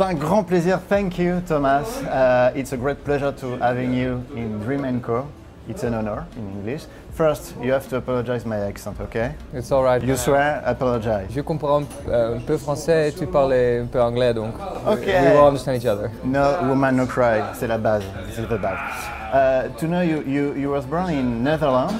C'est un grand plaisir. Thank you, Thomas. Uh, it's a great pleasure to having you in Dream Co. It's an honor in English. First, you have to apologize my accent, okay? It's alright. You swear, apologize. Je comprends euh, un peu français et tu parles un peu anglais, donc Ok. we will understand each other. No woman, no cry. C'est la base. C'est the base. Uh, to know you, you, you was born in Netherlands.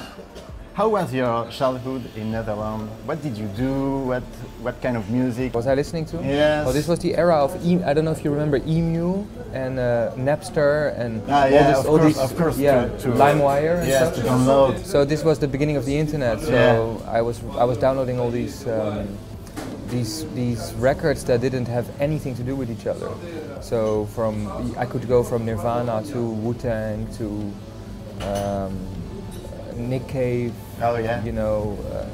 How was your childhood in Netherlands? What did you do? What what kind of music? Was I listening to? Yes. Oh, this was the era of e- I don't know if you remember eMule and uh, Napster and Ah, all, yeah, this, of all course, these of course, yeah to- to- LimeWire and Yes, to download. So this was the beginning of the internet. So Yeah. I was I was downloading all these um, these these records that didn't have anything to do with each other. So from I could go from Nirvana to Wu Tang to um, Nick Cave. Oh, yeah. You know. Uh,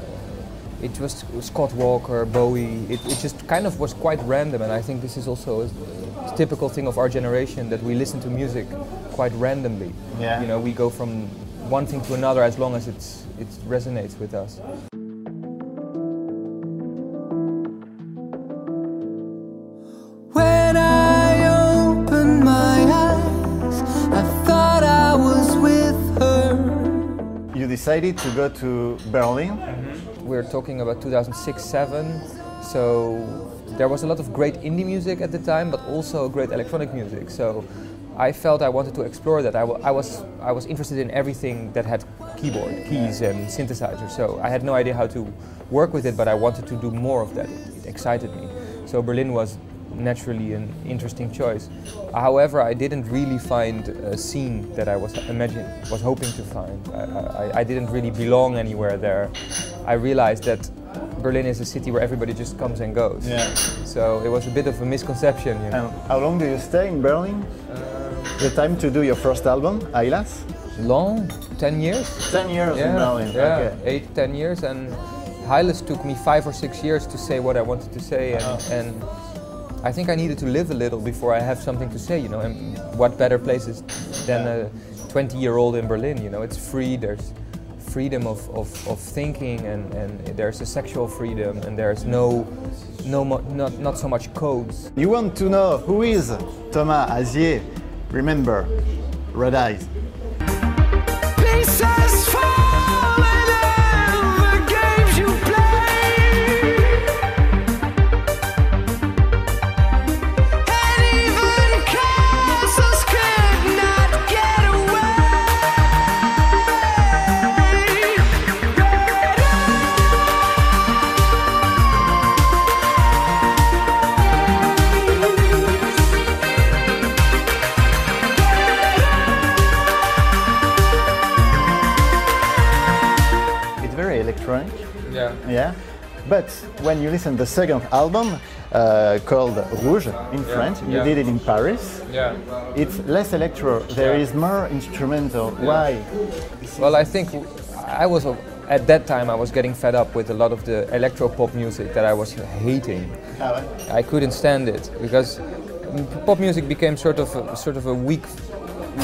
it was Scott Walker, Bowie. It, it just kind of was quite random, and I think this is also a typical thing of our generation that we listen to music quite randomly. Yeah. You know, we go from one thing to another as long as it's it resonates with us. Decided to go to Berlin. We're talking about 2006-7, so there was a lot of great indie music at the time, but also great electronic music. So I felt I wanted to explore that. I, I was I was interested in everything that had keyboard, keys, and synthesizers. So I had no idea how to work with it, but I wanted to do more of that. It excited me. So Berlin was naturally an interesting choice. However, I didn't really find a scene that I was imagine was hoping to find. I, I, I didn't really belong anywhere there. I realized that Berlin is a city where everybody just comes and goes. Yeah. So it was a bit of a misconception. You know. And how long do you stay in Berlin? Uh, the time to do your first album, Hylas? Long, ten years. Ten years in Berlin. yeah, Okay. eight, ten years, and Hylas took me five or six years to say what I wanted to say, and, Oh. and I think I needed to live a little before I have something to say, you know. And what better places than a 20-year-old in Berlin? You know, it's free. There's freedom of, of, of thinking, and, and there's a sexual freedom, and there's no no mo- not not so much codes. You want to know who is Thomas Azier? Remember, Red Eyes. Yeah. Yeah. But when you listen to the second album uh, called Rouge in French, you yeah. did it in Paris. Yeah. It's less electro. There is more instrumental. Why? Well, I think I was at that time I was getting fed up with a lot of the electro pop music that I was hating. I couldn't stand it because pop music became sort of a, sort of a weak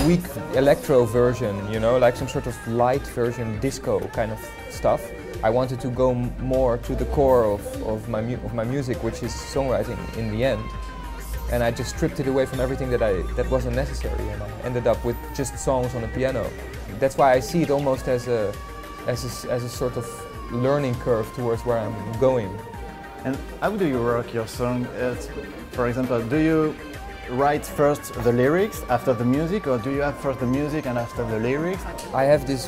weak electro version, you know, like some sort of light version disco kind of stuff. I wanted to go more to the core of, of my of my music, which is songwriting in the end. And I just stripped it away from everything that I that wasn't necessary, and I ended up with just songs on a piano. That's why I see it almost as a as a, as a sort of learning curve towards where I'm going. And how do you work your song? For example, do you write first the lyrics after the music, or do you have first the music and after the lyrics? I have this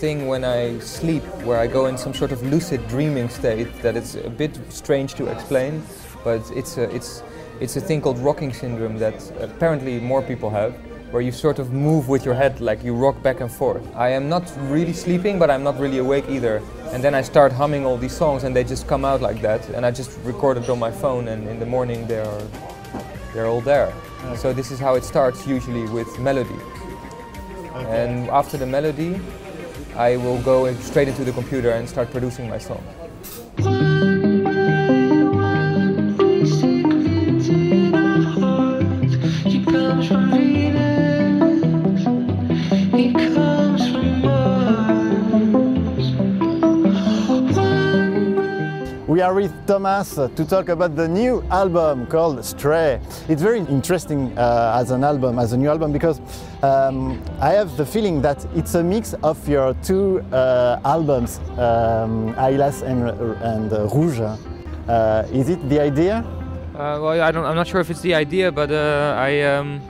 thing when I sleep where I go in some sort of lucid dreaming state that it's a bit strange to explain, but it's a, it's, it's a thing called rocking syndrome that apparently more people have, where you sort of move with your head like you rock back and forth. I am not really sleeping, but I'm not really awake either. And then I start humming all these songs and they just come out like that, and I just record it on my phone, and in the morning they are they're all there. So this is how it starts usually with melody. And after the melody, I will go straight into the computer and start producing my song. With Thomas to talk about the new album called Stray. It's very interesting uh, as an album, as a new album, because um, I have the feeling that it's a mix of your two uh, albums, um, and, and uh, Rouge. Uh, is it the idea? Uh, well, I don't, I'm not sure if it's the idea, but uh, I um,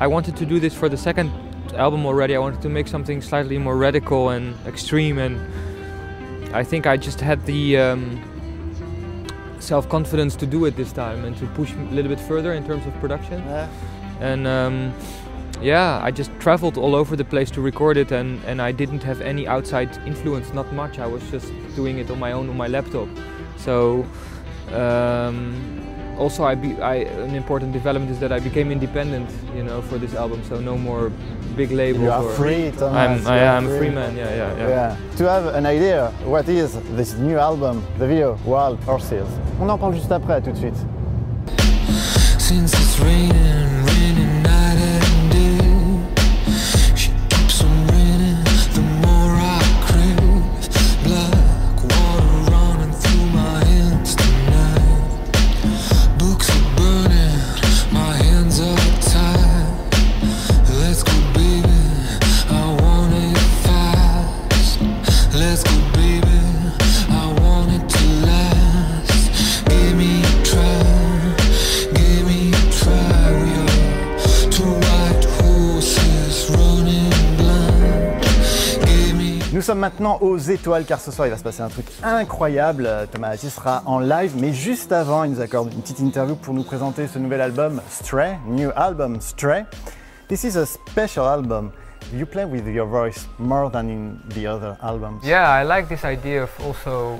I wanted to do this for the second album already. I wanted to make something slightly more radical and extreme, and I think I just had the um, self-confidence to do it this time and to push a little bit further in terms of production. Yeah. And um, yeah, I just traveled all over the place to record it, and, and I didn't have any outside influence, not much. I was just doing it on my own on my laptop. So um, also, I, be, I an important development is that I became independent, you know, for this album. So no more big labels. You are or free, Thomas. I'm, you I, are am a free man. Yeah, yeah, yeah. Yeah. To have an idea, what is this new album, the video, Wild Horses? On en parle juste après, tout de suite. Since it's raining, raining maintenant aux étoiles car ce soir il va se passer un truc incroyable. Thomas Assis sera en live, mais juste avant, il nous accorde une petite interview pour nous présenter ce nouvel album Stray, new album Stray. This is a special album. You play with your voice more than in the other albums. Yeah, I like this idea of also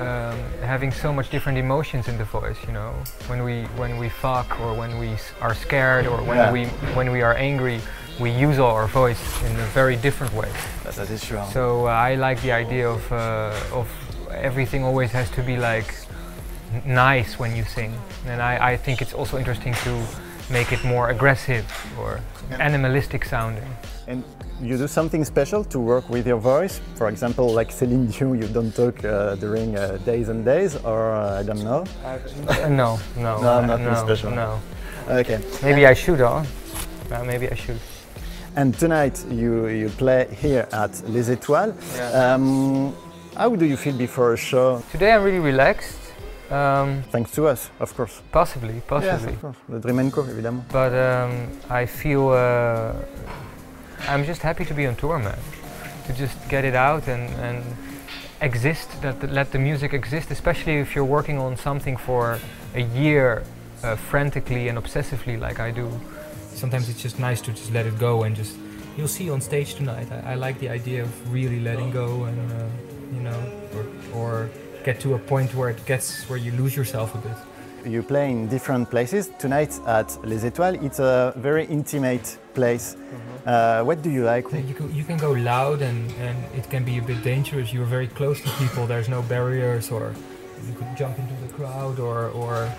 um, having so much different emotions in the voice. You know, when we when we fuck or when we are scared or when Yeah. we when we are angry, we use our voice in a very different way. Bah, ça c'est sûr. So uh, I like the idea of uh, of everything always has to be like nice when you sing, and I, I think it's also interesting to make it more aggressive or animalistic sounding. And you do something special to work with your voice? For example, like Celine Dion, you don't talk uh, during uh, days and days, or uh, I don't know. Uh, no, no, No, nothing no, special. No. Okay. Maybe I should, huh? Uh, maybe I should. And tonight you, you play here at Les Étoiles. Yeah. Um, how do you feel before a show? Today I'm really relaxed. Um, Thanks to us, of course. possibly, possibly. of course. The Dream Co, évidemment. But um, I feel uh, I'm just happy to be on tour, man. To just get it out and, and exist, that, that let the music exist, especially if you're working on something for a year uh, frantically and obsessively like I do. Sometimes it's just nice to just let it go and just. You'll see on stage tonight. I, I like the idea of really letting go and, uh, you know, or, or get to a point where it gets where you lose yourself a bit. You play in different places. Tonight at Les Étoiles, it's a very intimate place. Uh, what do you like? You can, you can go loud and, and it can be a bit dangerous. You're very close to people, there's no barriers, or you could jump into the crowd or, or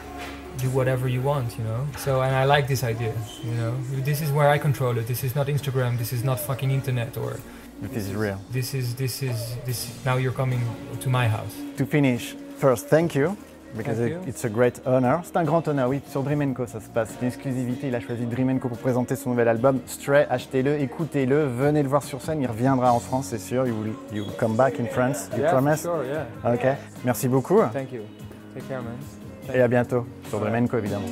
do whatever you want, you know? So, and I like this idea, you know? This is where I control it. This is not Instagram, this is not fucking internet, or This is real. this is, this is, this, now you're coming to my house. To finish, first, thank you. Because it- it's a great honor. C'est un grand honneur, oui. Sur Dream Co, ça se passe. Une exclusivité. Il a choisi Dream Co pour présenter son nouvel album Stray. Achetez-le, écoutez-le, venez le voir sur scène. Il reviendra en France, c'est sûr. You will, you will come back in France. You promise? yeah. Ok. Merci beaucoup. Thank you. Take care, man. Et à bientôt sur Co, évidemment.